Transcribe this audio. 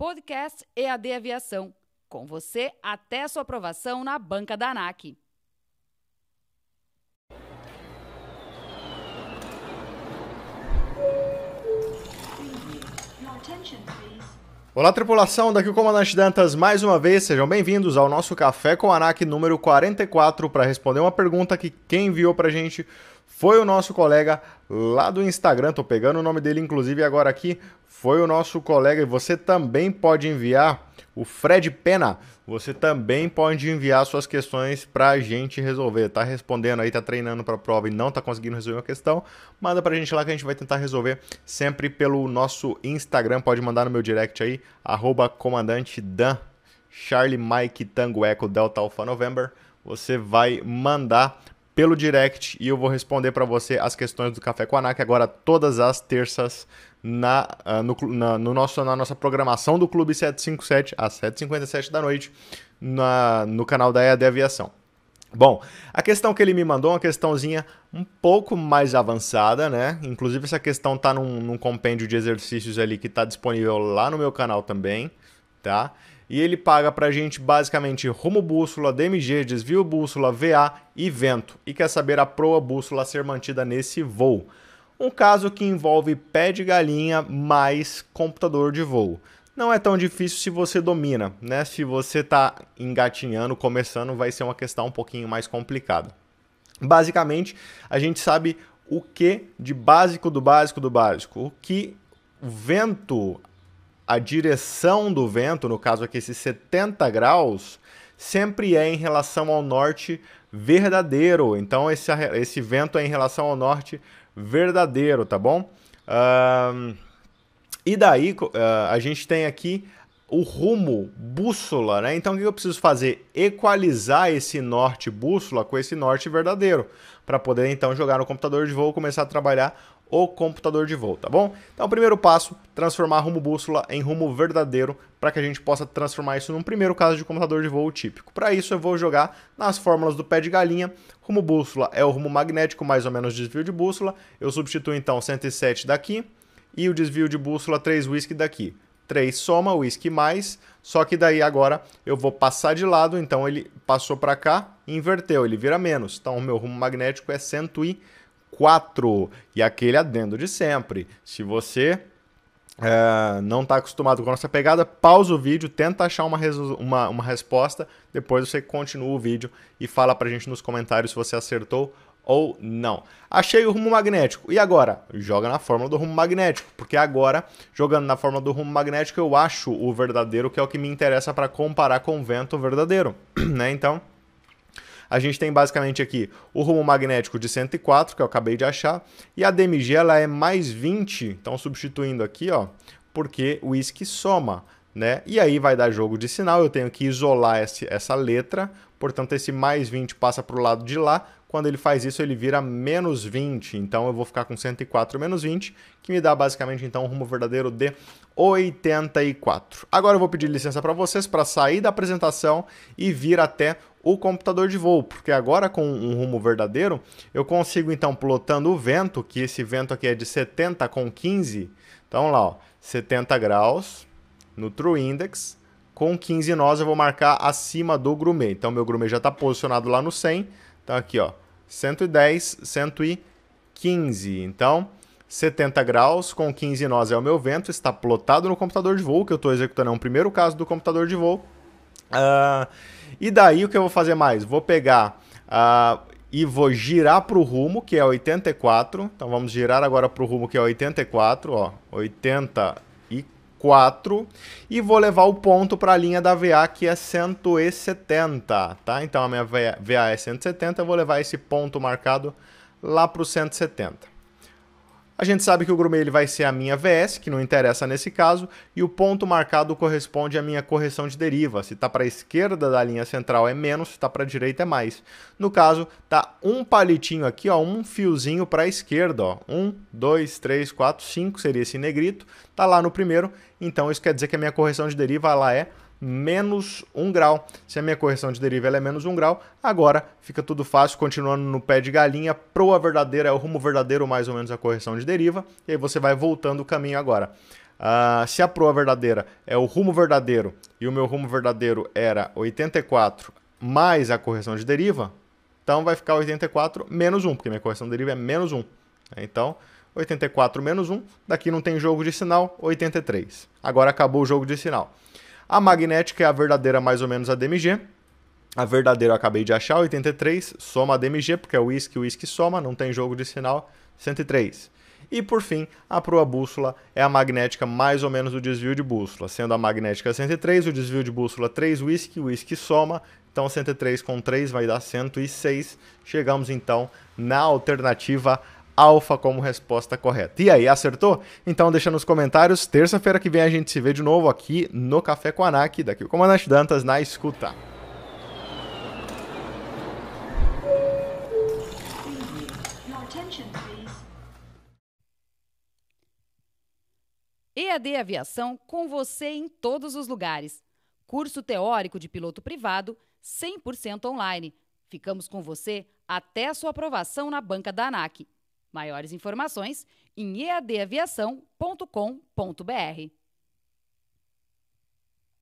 Podcast EAD Aviação. Com você até sua aprovação na banca da ANAC. Olá, tripulação, daqui o Comandante Dantas mais uma vez, sejam bem-vindos ao nosso Café com ANAC número 44 para responder uma pergunta que quem enviou pra gente foi o nosso colega lá do Instagram, tô pegando o nome dele inclusive agora aqui, foi o nosso colega e você também pode enviar o Fred Pena. Você também pode enviar suas questões para a gente resolver. Tá respondendo aí, tá treinando para a prova e não tá conseguindo resolver uma questão? Manda para a gente lá que a gente vai tentar resolver sempre pelo nosso Instagram. Pode mandar no meu direct aí, arroba comandante Dan, Charlie Mike Tango Echo Delta Alpha November. Você vai mandar pelo direct e eu vou responder para você as questões do Café com a ANAC agora todas as terças na, uh, no, na, no nosso, na nossa programação do Clube 757 às 7h57 da noite na, no canal da EAD Aviação. Bom, a questão que ele me mandou é uma questãozinha um pouco mais avançada, né? Inclusive essa questão tá num, num compêndio de exercícios ali que está disponível lá no meu canal também, tá? E ele paga pra gente basicamente rumo bússola, DMG, desvio bússola, VA e vento. E quer saber a proa bússola ser mantida nesse voo. Um caso que envolve pé de galinha mais computador de voo. Não é tão difícil se você domina, né? Se você está engatinhando, começando, vai ser uma questão um pouquinho mais complicada. Basicamente, a gente sabe o que de básico do básico do básico. O que o vento, a direção do vento, no caso aqui esses 70 graus, sempre é em relação ao norte verdadeiro. Então esse, esse vento é em relação ao norte verdadeiro, tá bom? Uh, e daí uh, a gente tem aqui o rumo bússola, né? Então o que eu preciso fazer? Equalizar esse norte bússola com esse norte verdadeiro, para poder então jogar no computador de voo e começar a trabalhar o computador de voo, tá bom? Então, o primeiro passo, transformar rumo bússola em rumo verdadeiro, para que a gente possa transformar isso num primeiro caso de computador de voo típico. Para isso, eu vou jogar nas fórmulas do pé de galinha. Rumo bússola é o rumo magnético, mais ou menos desvio de bússola. Eu substituo então 107 daqui e o desvio de bússola 3 whisky daqui. 3 soma, whisky mais, só que daí agora eu vou passar de lado, então ele passou para cá, inverteu, ele vira menos. Então o meu rumo magnético é 107 4 e aquele adendo de sempre. Se você é, não está acostumado com a nossa pegada, pausa o vídeo, tenta achar uma, uma, uma resposta, depois você continua o vídeo e fala para a gente nos comentários se você acertou ou não. Achei o rumo magnético. E agora? Joga na fórmula do rumo magnético, porque agora, jogando na fórmula do rumo magnético, eu acho o verdadeiro, que é o que me interessa para comparar com o vento verdadeiro, né? Então, a gente tem basicamente aqui o rumo magnético de 104, que eu acabei de achar, e a DMG ela é mais 20, então substituindo aqui, ó, porque o ISC soma, né? E aí vai dar jogo de sinal, eu tenho que isolar esse, essa letra, portanto esse mais 20 passa para o lado de lá, quando ele faz isso ele vira menos 20, então eu vou ficar com 104 menos 20, que me dá basicamente então um rumo verdadeiro de 84. Agora eu vou pedir licença para vocês para sair da apresentação e vir até o computador de voo, porque agora com um rumo verdadeiro, eu consigo então plotando o vento, que esse vento aqui é de 70 com 15, então lá, ó, 70 graus no True Index, com 15 nós eu vou marcar acima do grumê. Então meu grumê já está posicionado lá no 100, então aqui ó, 110, 115, então 70 graus com 15 nós é o meu vento, está plotado no computador de voo, que eu estou executando é um primeiro caso do computador de voo. Uh, e daí o que eu vou fazer mais? Vou pegar uh, e vou girar para o rumo, que é 84. Então vamos girar agora para o rumo que é 84, ó, 84. E vou levar o ponto para a linha da VA, que é 170, tá? Então a minha VA é 170, eu vou levar esse ponto marcado lá para o 170. A gente sabe que o grumê ele vai ser a minha VS, que não interessa nesse caso, e o ponto marcado corresponde à minha correção de deriva. Se está para a esquerda da linha central é menos, se está para a direita é mais. No caso, tá um palitinho aqui, ó, um fiozinho para a esquerda. Ó. Um, dois, três, quatro, cinco seria esse negrito. Tá lá no primeiro, então isso quer dizer que a minha correção de deriva ela é menos 1 grau. Se a minha correção de deriva é menos 1 grau, agora fica tudo fácil, continuando no pé de galinha, proa verdadeira é o rumo verdadeiro, mais ou menos a correção de deriva, e aí você vai voltando o caminho agora. Uh, se a proa verdadeira é o rumo verdadeiro e o meu rumo verdadeiro era 84 mais a correção de deriva, então vai ficar 84 menos 1, porque minha correção de deriva é menos 1. Então, 84 menos 1, daqui não tem jogo de sinal, 83. Agora acabou o jogo de sinal. A magnética é a verdadeira mais ou menos a DMG. A verdadeira eu acabei de achar, 83, soma a DMG, porque é whisky, whisky soma, não tem jogo de sinal, 103. E por fim, a proa bússola é a magnética mais ou menos o desvio de bússola, sendo a magnética 103, o desvio de bússola 3 whisky, whisky soma, então 103 com 3 vai dar 106. Chegamos então na alternativa alfa como resposta correta. E aí, acertou? Então deixa nos comentários. Terça-feira que vem a gente se vê de novo aqui no Café com a ANAC, daqui o Comandante Dantas na escuta. EAD Aviação com você em todos os lugares. Curso teórico de piloto privado 100% online. Ficamos com você até a sua aprovação na banca da ANAC. Maiores informações em eadaviação.com.br.